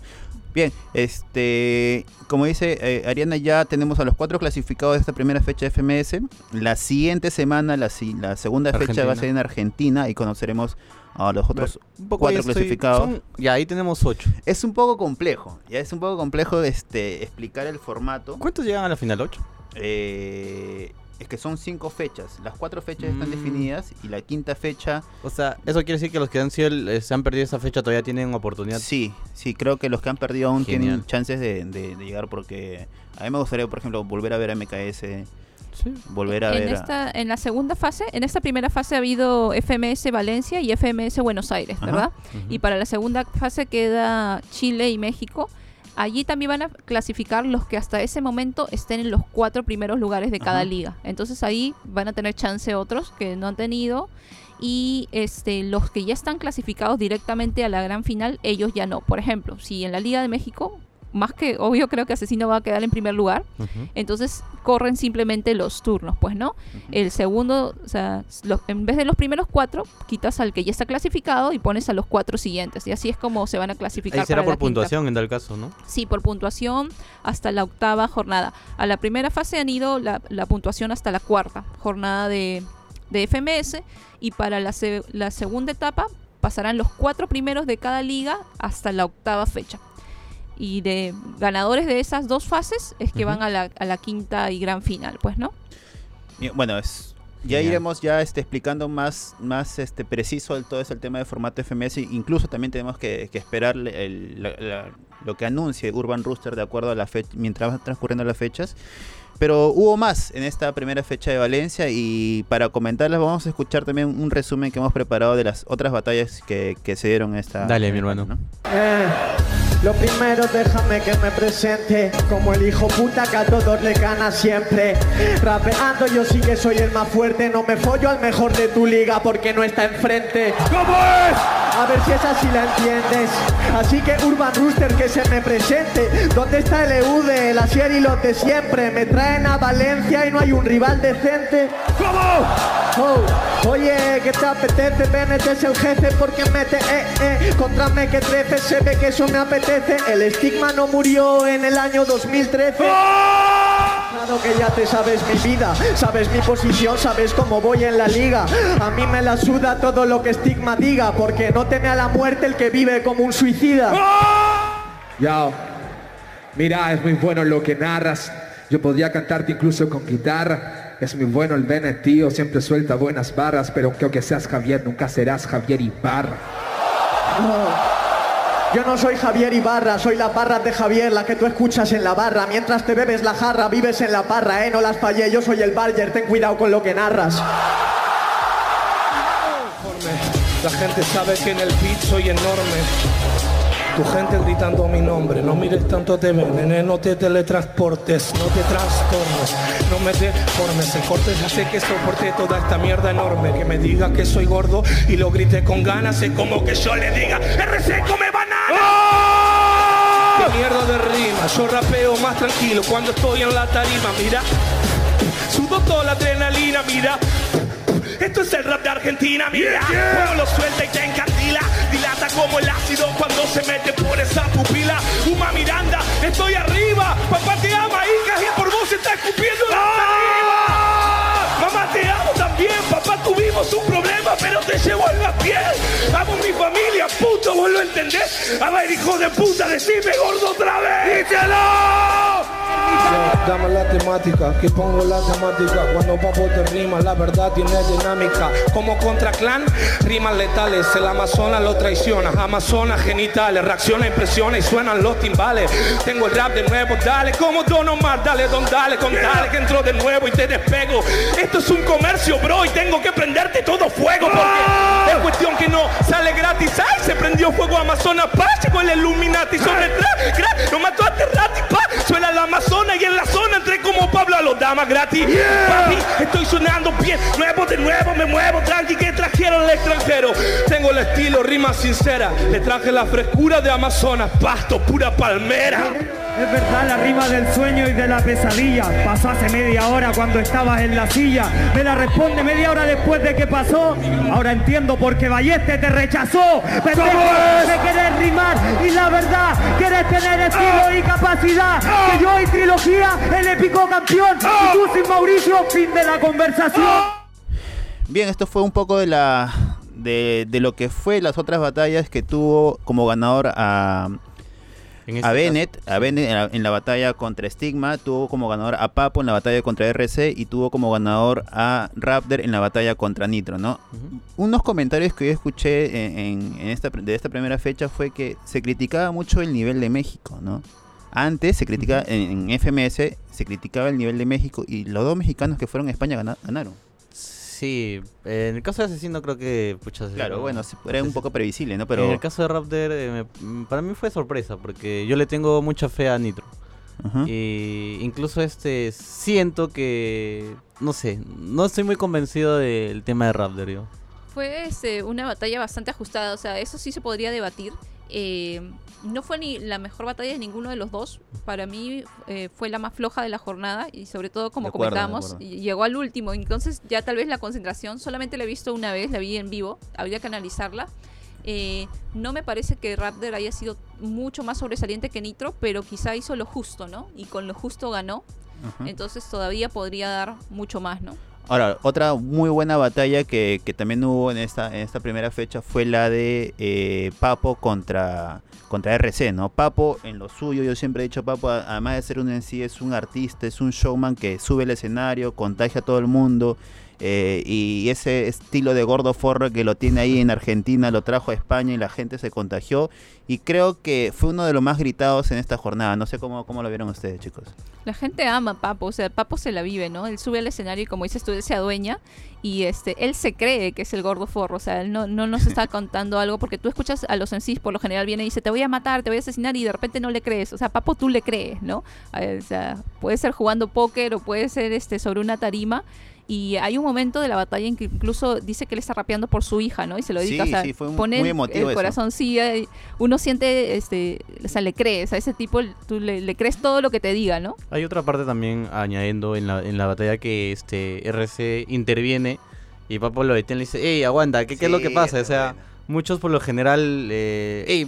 Bien, este, como dice eh, Ariana, ya tenemos a los cuatro clasificados de esta primera fecha de FMS. La siguiente semana, la, la segunda fecha va a ser en Argentina y conoceremos a los otros Un poco cuatro clasificados. ya, ahí tenemos ocho. Es un poco complejo, ya es un poco complejo este, explicar el formato. ¿Cuántos llegan a la final? ¿Ocho? Eh, es que son cinco fechas. Las cuatro fechas están Mm. definidas y la quinta fecha, O sea, eso quiere decir que los que han sido eh, se han perdido esa fecha todavía tienen oportunidad. sí, sí, creo que los que han perdido aún tienen chances de, de- de llegar porque a mí me gustaría, por ejemplo, volver a ver a MKS, Sí. volver a en, ver a- esta, en la segunda fase, en esta primera fase ha habido FMS Valencia y FMS Buenos Aires, Ajá. ¿verdad? Y para la segunda fase queda Chile y México. Allí también van a clasificar los que hasta ese momento estén en los cuatro primeros lugares de cada Ajá. liga. Entonces ahí van a tener chance otros que no han tenido. Y este, los que ya están clasificados directamente a la gran final, ellos ya no. Por ejemplo, si en la Liga de México, más que obvio creo que Asesino va a quedar en primer lugar, entonces corren simplemente los turnos, pues, ¿no? El segundo, o sea, lo- en vez de los primeros cuatro, quitas al que ya está clasificado y pones a los cuatro siguientes. Y así es como se van a clasificar. Ahí será para por quinta. puntuación en tal caso, ¿no? Sí, por puntuación hasta la octava jornada. A la primera fase han ido la, la puntuación hasta la cuarta jornada de, de FMS y para la, se- la segunda etapa pasarán los cuatro primeros de cada liga hasta la octava fecha. Y de ganadores de esas dos fases es que van a la, a la quinta y gran final, pues, ¿no? Bueno, es, ya Genial. iremos ya este, explicando más, más este, preciso el, todo ese el tema de formato FMS. Incluso también tenemos que, que esperar el- la- la- lo que anuncie Urban Rooster de acuerdo a la fecha, mientras van transcurriendo las fechas. Pero hubo más en esta primera fecha de Valencia y para comentarlas vamos a escuchar también un resumen que hemos preparado de las otras batallas que, que se dieron esta. Dale, mi hermano. ¿no? Eh, lo primero déjame que me presente Como el hijo puta que a todos le gana siempre Rapeando yo sí que soy el más fuerte No me follo al mejor de tu liga porque no está enfrente ¿Cómo es? A ver si es así la entiendes Así que Urban Rooster que se me presente ¿Dónde está el EUD, el Asier y los de siempre? Me traen a Valencia y no hay un rival decente ¿Cómo? Oh, oye, ¿qué te apetece? Bennett es el jefe porque mete eh, eh. Contra me que trece, se ve que eso me apetece. El estigma no murió en el año 2013. Claro que ya te sabes mi vida, sabes mi posición, sabes cómo voy en la liga. A mí me la suda todo lo que estigma diga, porque no teme a la muerte el que vive como un suicida. Yao, mira, es muy bueno lo que narras. Yo podría cantarte incluso con guitarra. Es muy bueno el Bennett, tío. Siempre suelta buenas barras. Pero aunque aunque seas Javier, nunca serás Javier Ibarra. Yo no soy Javier Ibarra, soy la barra de Javier, la que tú escuchas en la barra. Mientras te bebes la jarra, vives en la parra, eh, no las fallé, yo soy el Barger, ten cuidado con lo que narras. La gente sabe que en el beat soy enorme. Tu gente gritando mi nombre, no mires tanto te ven, no te teletransportes, no te trastornes, no me deformes, en cortes hace que soporte toda esta mierda enorme, que me diga que soy gordo y lo grite con ganas, es como que yo le diga, RC come banana. ¡Qué mierda de rima! Yo rapeo más tranquilo cuando estoy en la tarima, mira. Sudo toda la adrenalina, mira. Esto es el rap de Argentina, mira. Fuego lo suelta y te encandila. Como el ácido cuando se mete por esa pupila. Uma Miranda, estoy arriba. Papá te ama, hijas, y por vos se está escupiendo la saliva. Mamá te amo también, papá tuvimos un problema, pero te llevo en la piel. Amo mi familia, puto, vos lo entendés. A ver, hijo de puta, decime gordo otra vez. ¡Díselo! Dame la temática, que pongo la temática. Cuando papo te rima, la verdad tiene dinámica. Como contra clan, rimas letales. El Amazonas lo traiciona. Amazonas genitales, reacciona, impresiona y suenan los timbales. Tengo el rap de nuevo, dale como Don Omar, dale don, dale con dale que entro de nuevo y te despego. Esto es un comercio, bro, y tengo que prenderte todo fuego porque es cuestión que no sale gratis. Ay, se prendió fuego Amazonas, pa, llegó el Illuminati sobre gra, lo mató a Terrati, pa, suena la Amazonas y en la zona entré como Pablo a los damas gratis. Papi, estoy sonando bien, nuevo de nuevo, me muevo tranqui que trajeron el extranjero. Tengo el estilo, rima sincera, le traje la frescura de Amazonas, pasto, pura palmera. Es verdad la rima del sueño y de la pesadilla. Pasó hace media hora cuando estabas en la silla. Me la responde media hora después de que pasó. Ahora entiendo por qué Balleste te rechazó. Pendejo de querer rimar y la verdad quieres tener estilo y capacidad. Que yo y trilogía, el épico campeón. Y tú sin Mauricio, fin de la conversación. Bien, esto fue un poco de la de, de lo que fue las otras batallas que tuvo como ganador a a caso, Bennett, a Bennett en la, en la batalla contra Stigma, tuvo como ganador a Papo en la batalla contra RC y tuvo como ganador a Raptor en la batalla contra Nitro, ¿no? Unos comentarios que yo escuché en, esta, de esta primera fecha fue que se criticaba mucho el nivel de México, ¿no? Antes se criticaba, en, en FMS se criticaba el nivel de México y los dos mexicanos que fueron a España gana- ganaron. Sí, en el caso de Asesino creo que... Pucha, Claro, bueno, era un poco previsible, ¿no? En Pero... el caso de Raptor, eh, me- para mí fue sorpresa, porque yo le tengo mucha fe a Nitro. Ajá. Y incluso este siento que... No sé, no estoy muy convencido del tema de Raptor, yo. Fue este, una batalla bastante ajustada, o sea, eso sí se podría debatir. Eh, no fue ni la mejor batalla de ninguno de los dos. Para mí eh, fue la más floja de la jornada y sobre todo, como acuerdo, comentábamos, llegó al último. Entonces ya tal vez la concentración solamente la he visto una vez, la vi en vivo, habría que analizarla. Eh, no me parece que Raptor haya sido mucho más sobresaliente que Nitro, pero quizá hizo lo justo, ¿no? Y con lo justo ganó. Entonces todavía podría dar mucho más, ¿no? Ahora, otra muy buena batalla que, que también hubo en esta, en esta primera fecha fue la de eh, Papo contra, contra RC, ¿no? Papo, en lo suyo, yo siempre he dicho, Papo, además de ser un en sí, es un artista, es un showman que sube al escenario, contagia a todo el mundo. Eh, y ese estilo de gordo forro que lo tiene ahí en Argentina lo trajo a España y la gente se contagió. Y creo que fue uno de los más gritados en esta jornada. No sé cómo, cómo lo vieron ustedes, chicos. La gente ama a Papo, o sea, Papo se la vive, ¿no? Él sube al escenario y como dices tú, él se adueña y este, él se cree que es el gordo forro, o sea, él no, no nos está (laughs) contando algo porque tú escuchas a los en sí, por lo general viene y dice, te voy a matar, te voy a asesinar y de repente no le crees, o sea, Papo tú le crees, ¿no? O sea, puede ser jugando póker o puede ser este sobre una tarima. Y hay un momento de la batalla en que incluso dice que él está rapeando por su hija, ¿no? Y se lo dedica, Sí, o sea, sí, fue un- pone muy el- emotivo el eso. corazón, sí, uno siente, este, o sea, le crees a ese tipo, tú le, le crees todo lo que te diga, ¿no? Hay otra parte también añadiendo en la, en la batalla que este RC interviene y Papo lo detiene y le dice, hey, aguanta, ¿qué, qué es lo que pasa? O sea, muchos por lo general, eh, hey,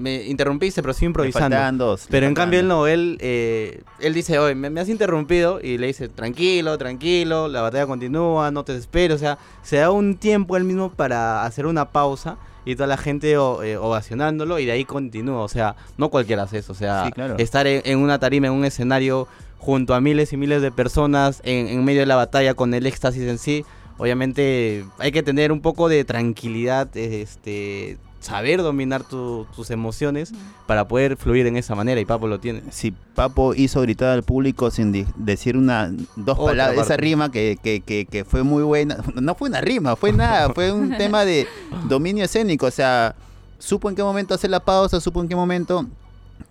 me interrumpiste, pero sigo Le improvisando. dos, Pero en cambio él no, él, eh, él dice, oye, me, me has interrumpido y le dice, tranquilo, tranquilo, la batalla continúa, no te espero, o sea, se da un tiempo él mismo para hacer una pausa y toda la gente o- eh, ovacionándolo y de ahí continúa, o sea, no cualquiera hace eso, o sea, Sí, claro. estar en, en una tarima, en un escenario junto a miles y miles de personas en, en medio de la batalla con el éxtasis en sí, obviamente hay que tener un poco de tranquilidad, este saber dominar tu- tus emociones para poder fluir en esa manera y Papo lo tiene. si Papo hizo gritar al público sin decir una dos Otra palabras, esa rima que, que, que, que fue muy buena, no fue una rima, fue nada, (laughs) fue un tema de dominio escénico, o sea, supo en qué momento hacer la pausa, supo en qué momento,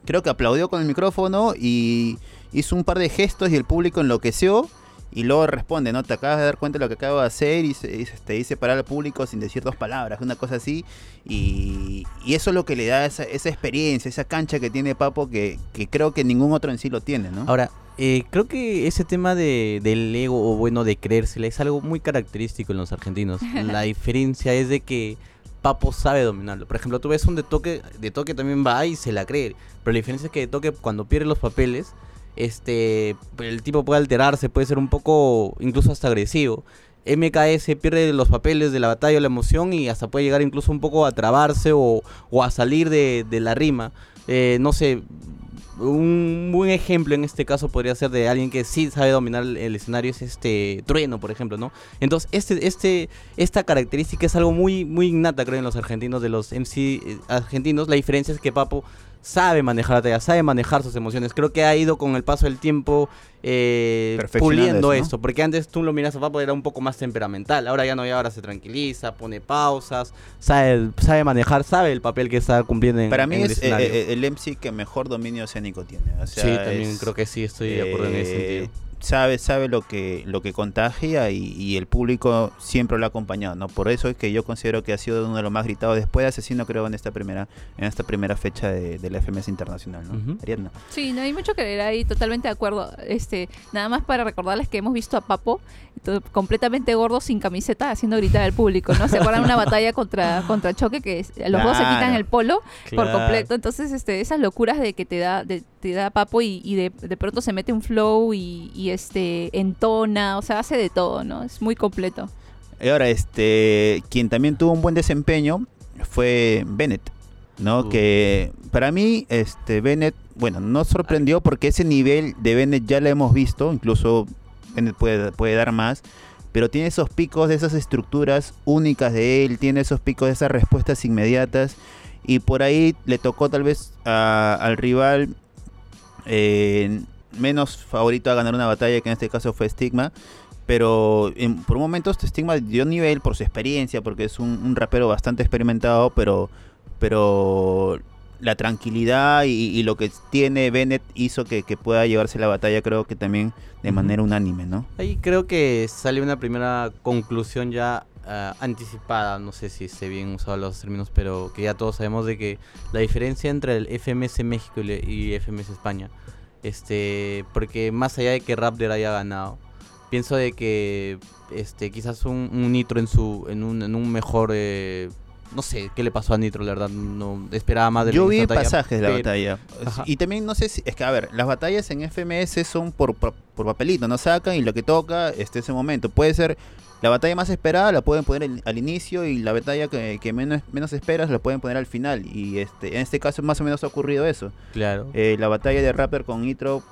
creo que aplaudió con el micrófono y hizo un par de gestos y el público enloqueció. Y luego responde, ¿no? Te acabas de dar cuenta de lo que acabo de hacer y se- y se- te dice parar al público sin decir dos palabras, una cosa así. Y, y eso es lo que le da esa, esa experiencia, esa cancha que tiene Papo que, que creo que ningún otro en sí lo tiene, ¿no? Ahora, eh, creo que ese tema de, del ego o bueno de creérsela es algo muy característico en los argentinos. (laughs) La diferencia es de que Papo sabe dominarlo. Por ejemplo, tú ves un de toque, de toque también va y se la cree. Pero la diferencia es que de toque cuando pierde los papeles, este el tipo puede alterarse, puede ser un poco incluso hasta agresivo. MKS pierde los papeles de la batalla, la emoción y hasta puede llegar incluso un poco a trabarse o, o a salir de, la rima. Eh, no sé, un buen ejemplo en este caso podría ser de alguien que sí sabe dominar el, el escenario es este Trueno, por ejemplo, ¿no? Entonces, este, este, esta característica es algo muy, muy innata, creo, en los argentinos, de los MC eh, argentinos. La diferencia es que Papo sabe manejar la talla, sabe manejar sus emociones. Creo que ha ido con el paso del tiempo eh, puliendo eso, porque antes tú lo miras a Papo era un poco más temperamental, ahora ya no, ya ahora se tranquiliza, pone pausas, sabe, sabe manejar, sabe el papel que está cumpliendo en Para mí en es eh, eh, el MC que mejor dominio escénico tiene. O sea, sí, también es, creo que sí, estoy de acuerdo en ese eh, sentido. Sabe, sabe lo que, lo que contagia y, y el público siempre lo ha acompañado, ¿no? Por eso es que yo considero que ha sido uno de los más gritados después de Asesino, creo, en esta primera, en esta primera fecha de, de la FMS Internacional, ¿no? Ariadna. Sí, no hay mucho que leer ahí, totalmente de acuerdo. Este, nada más para recordarles que hemos visto a Papo completamente gordo sin camiseta haciendo gritar al público, ¿no? ¿Se acuerdan una (laughs) batalla contra contra Choque que es- los dos se quitan el polo por completo? Entonces, este, esas locuras de que te da de, te da Papo y, y de, de pronto se mete un flow y, y, este entona, o sea, hace de todo, ¿no? Es muy completo. Y ahora, este, quien también tuvo un buen desempeño fue Bennett, ¿no? Uh. Que para mí, este, Bennett, bueno, no sorprendió porque ese nivel de Bennett ya lo hemos visto, incluso Bennett puede, puede dar más, pero tiene esos picos de esas estructuras únicas de él, tiene esos picos de esas respuestas inmediatas, y por ahí le tocó tal vez a- al rival eh, menos favorito a ganar una batalla, que en este caso fue Stigma. Pero en- por momentos Stigma dio nivel por su experiencia, porque es un, un rapero bastante experimentado, pero, pero la tranquilidad y, y lo que tiene Bennett hizo que, que pueda llevarse la batalla, creo que también de manera unánime, ¿no? Ahí creo que sale una primera conclusión ya ah, anticipada, no sé si esté bien usado los términos, pero que ya todos sabemos de que la diferencia entre el FMS México y, y FMS España, este, porque más allá de que Raptor haya ganado, pienso de que este quizás un, un Nitro en su en un, en un mejor eh, no sé qué le pasó a Nitro, la verdad no esperaba más de Yo vi batalla, pasajes de la pero- batalla. Ajá. Y también no sé si. Es que, a ver, las batallas en FMS son por, por, por papelito, no sacan y lo que toca este ese momento. Puede ser la batalla más esperada, la pueden poner al inicio y la batalla que, que menos, menos esperas la pueden poner al final. Y este en este caso más o menos ha ocurrido eso. Claro. Eh, la batalla de Rapper con Nitro,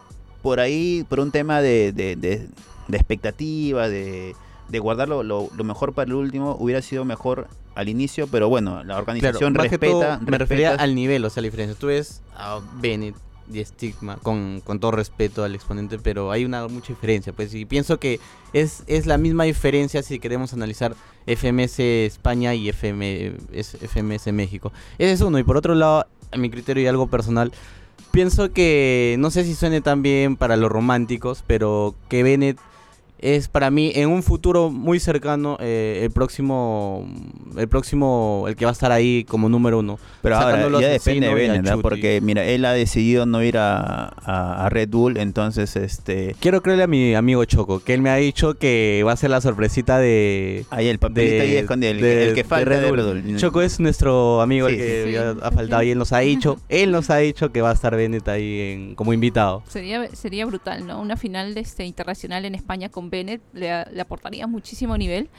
por ahí, por un tema de, de, de- de expectativa, de, de guardar lo, lo- lo mejor para el último, hubiera sido mejor al inicio, pero bueno, la organización Claro, respeta. me refería al nivel, o sea, la diferencia. Tú ves a Bennett y Stigma, con, con todo respeto al exponente, pero hay una mucha diferencia. Pues, y pienso que es, es la misma diferencia si queremos analizar FMS España y FM, FMS México. Ese es uno. Y por otro lado, a mi criterio y algo personal, pienso que, no sé si suene tan bien para los románticos, pero que Bennett es para mí en un futuro muy cercano eh, el próximo el próximo el que va a estar ahí como número uno Pero ahora ya depende de Bennett, ¿no? Chuti. porque mira, él ha decidido no ir a, a- a Red Bull, entonces este quiero creerle a mi amigo Choco que él me ha dicho que va a ser la sorpresita de ahí el papelito ahí escondido, el, de- el que de falta Red de Bull. Red Bull. Choco es nuestro amigo el que sí, ya sí. ha faltado y él nos ha dicho él nos ha dicho que va a estar Bennett ahí en- como invitado Sería, sería brutal, ¿no? Una final de este, internacional en España con Bennett le, le aportaría muchísimo nivel.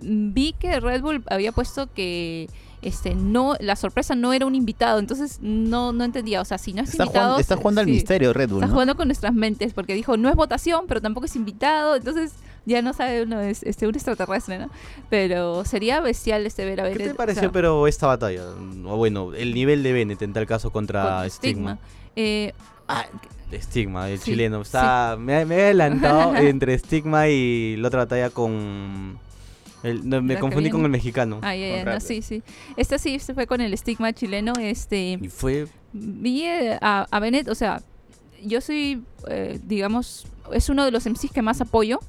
Vi que Red Bull había puesto que este no la sorpresa no era un invitado, entonces no no entendía, o sea, si no es Está invitado, jugando, está jugando al sí, misterio Red Bull, Está ¿no? jugando con nuestras mentes porque dijo, no es votación, pero tampoco es invitado, entonces ya no sabe uno es este un extraterrestre, ¿no? Pero sería bestial este ver a ¿qué Bennett. te o pareció sea, pero esta batalla o bueno el nivel de Bennett en tal caso contra con Stigma Eh, ah, Estigma, el Sí, chileno. Está, me, me he adelantado (laughs) entre Estigma y la otra batalla con. el- no, me La confundí con el mexicano. ah, ya, no, sí, sí. Este sí se fue con el estigma chileno, este Y fue. vi eh, a, a Bennett, o sea, yo soy, eh, digamos, es uno de los MCs que más apoyo,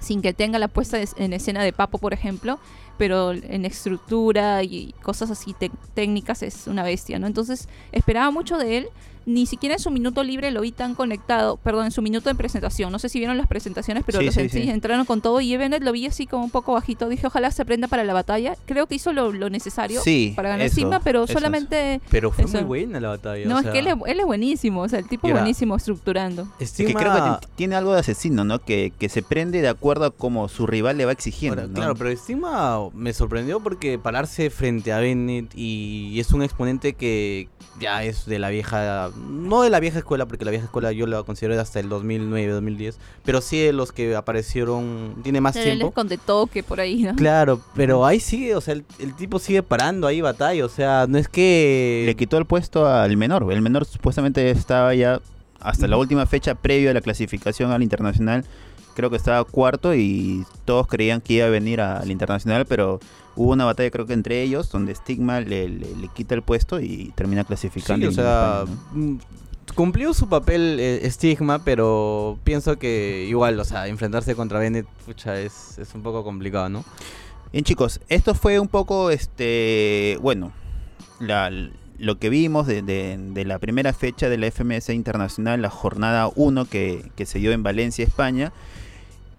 sin que tenga la puesta es- en escena de Papo, por ejemplo, pero en estructura y cosas así técnicas es una bestia, ¿no? Entonces esperaba mucho de él. Ni siquiera en su minuto libre lo vi tan conectado, perdón, en su minuto de presentación. No sé si vieron las presentaciones, pero Sí, los sí, sí entraron con todo y Evenet lo vi así como un poco bajito. Dije, ojalá se prenda para la batalla. Creo que hizo lo, lo necesario Sí, para ganar eso, Sigma, pero eso, solamente... Pero fue eso. muy buena la batalla. No, o es que él es, él es buenísimo, o sea, el tipo Mira, buenísimo estructurando. Es que creo que tiene algo de asesino, ¿no? Que, que se prende de acuerdo a como su rival le va exigiendo, Ahora, ¿no? Claro, pero Me sorprendió porque pararse frente a Bennett y es un exponente que ya es de la vieja, no de la vieja escuela, porque la vieja escuela yo la considero de hasta el 2009, 2010, pero sí de los que aparecieron, tiene más Él tiempo. con de toque por ahí, ¿no? Claro, pero ahí sigue, o sea, el, el tipo sigue parando ahí batalla, o sea, no es que... Le quitó el puesto al menor. El menor supuestamente estaba ya hasta la última fecha previo a la clasificación al internacional. Creo que estaba cuarto y todos creían que iba a venir al internacional, pero hubo una batalla creo que entre ellos donde Stigma le, le- le quita el puesto y termina clasificando. Sí, o sea, España, ¿no? mm, cumplió su papel eh, Stigma, pero pienso que igual, o sea, enfrentarse contra Bennett, pucha, es, es un poco complicado, ¿no? Bien chicos, esto fue un poco, este, bueno, la- lo que vimos de, de- de la primera fecha de la FMS Internacional, la jornada 1 que, que se dio en Valencia, España.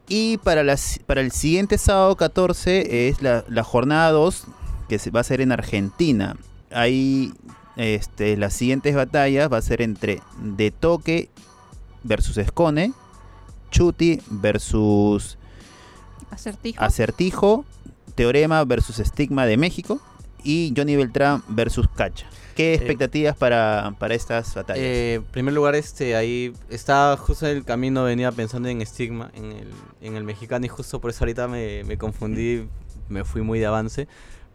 Y para, las, para el siguiente sábado 14 es la, la jornada 2 que se va a ser en Argentina. Ahí este, las siguientes batallas va a ser entre De Toque versus Escone, Chuti versus Acertijo. Acertijo, Teorema versus Estigma de México y Johnny Beltrán versus Cacha. ¿Qué expectativas para, para estas batallas? Eh, en primer lugar, este, ahí estaba justo en el camino, venía pensando en Stigma, en el, en el mexicano, y justo por eso ahorita me, me confundí, me fui muy de avance.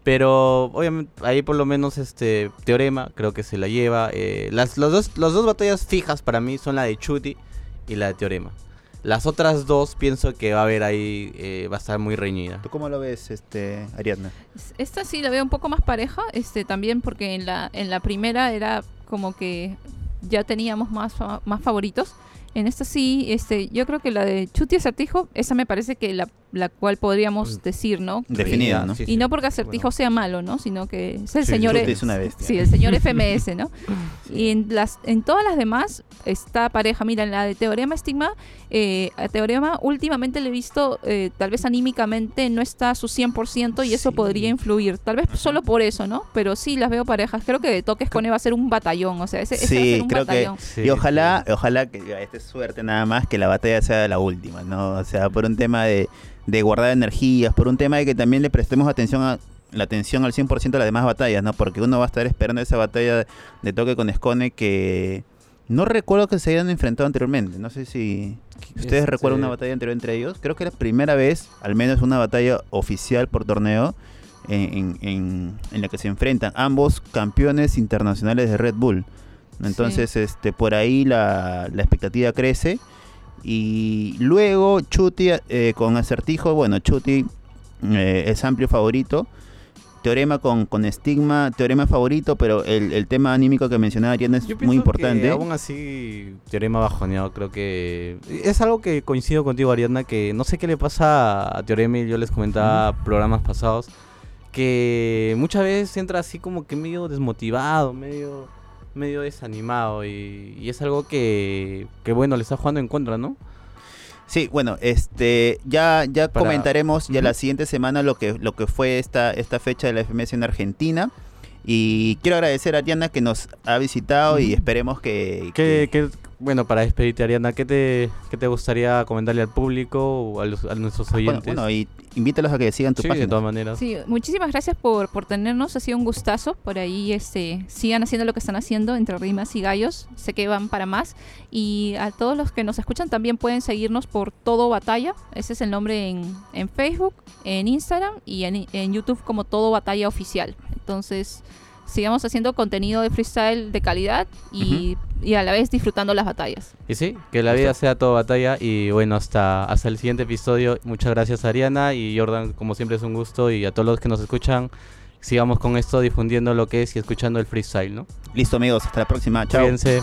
Pero obviamente ahí por lo menos este Teorema creo que se la lleva. eh, las, los dos, las dos batallas fijas para mí son la de Chuti y la de Teorema. Las otras dos pienso que va a haber ahí, eh, va a estar muy reñida. ¿Tú cómo lo ves, este, Ariadna? Esta sí la veo un poco más pareja, este también porque en la en la primera era como que ya teníamos más fa- más favoritos. En esta sí, este, yo creo que la de Chuti Acertijo, esa me parece que la, la cual podríamos decir, ¿no? Definida, ¿no? Sí, Y sí. no porque Acertijo sea malo, ¿no? Sino que es el Sí, señor... Chuti es una bestia. Sí, el señor (laughs) FMS, ¿no? Y en, las, en todas las demás está pareja. Mira, en la de Teorema Estigma, eh, a Teorema últimamente le he visto, eh, tal vez anímicamente no está a su 100% y eso Sí. podría influir. Tal vez solo por eso, ¿no? Pero sí las veo parejas. Creo que de toques con va a ser un batallón. O sea, ese, ese va a Sí, ser un creo batallón. que... Sí, y ojalá, ojalá que ya, esta es suerte nada más que la batalla sea la última, ¿no? O sea, por un tema de, de guardar energías, por un tema de que también le prestemos atención a la atención al 100% a las demás batallas, ¿no? Porque uno va a estar esperando esa batalla de toque con Escone que no recuerdo que se hayan enfrentado anteriormente. No sé si ustedes Este- recuerdan una batalla anterior entre ellos. Creo que era la primera vez, al menos una batalla oficial por torneo en, en- en- en la que se enfrentan ambos campeones internacionales de Red Bull. Entonces, este, por ahí la, la expectativa crece. Y luego Chuti eh, con acertijo, bueno, Chuti eh, es amplio favorito. Teorema con, con estigma, teorema favorito, pero el, el tema anímico que mencionaba Ariana es Yo muy importante. Que aún así, Teorema bajoneado, creo que. Es algo que coincido contigo, Ariadna, que no sé qué le pasa a Teorema y yo les comentaba programas pasados. Que muchas veces entra así como que medio desmotivado, medio medio desanimado. Y, y es algo que, que, bueno, le está jugando en contra, ¿no? Sí, bueno, este ya ya Para- comentaremos ya la siguiente semana lo que lo que fue esta esta fecha de la FMS en Argentina y quiero agradecer a Diana que nos ha visitado y esperemos que, ¿Qué, que- bueno, para despedirte, Ariadna, ¿qué te, qué te gustaría comentarle al público o a, los- a nuestros bueno, oyentes? bueno, y invítalos a que sigan tu sí, página. de todas maneras. Sí, muchísimas gracias por, por tenernos, ha sido un gustazo. Por ahí este, sigan haciendo lo que están haciendo entre rimas y gallos, sé que van para más. Y a todos los que nos escuchan también pueden seguirnos por Todo Batalla, ese es el nombre en, en Facebook, en Instagram y en, en YouTube como Todo Batalla Oficial. Entonces, sigamos haciendo contenido de freestyle de calidad y, y a la vez disfrutando las batallas. Y sí, que la vida sea todo batalla. Y bueno, hasta, hasta el siguiente episodio. Muchas gracias, Ariana y Jordan. Como siempre, es un gusto. Y a todos los que nos escuchan, sigamos con esto, difundiendo lo que es y escuchando el freestyle, ¿no? Listo amigos, hasta la próxima. Chao. Cuídense.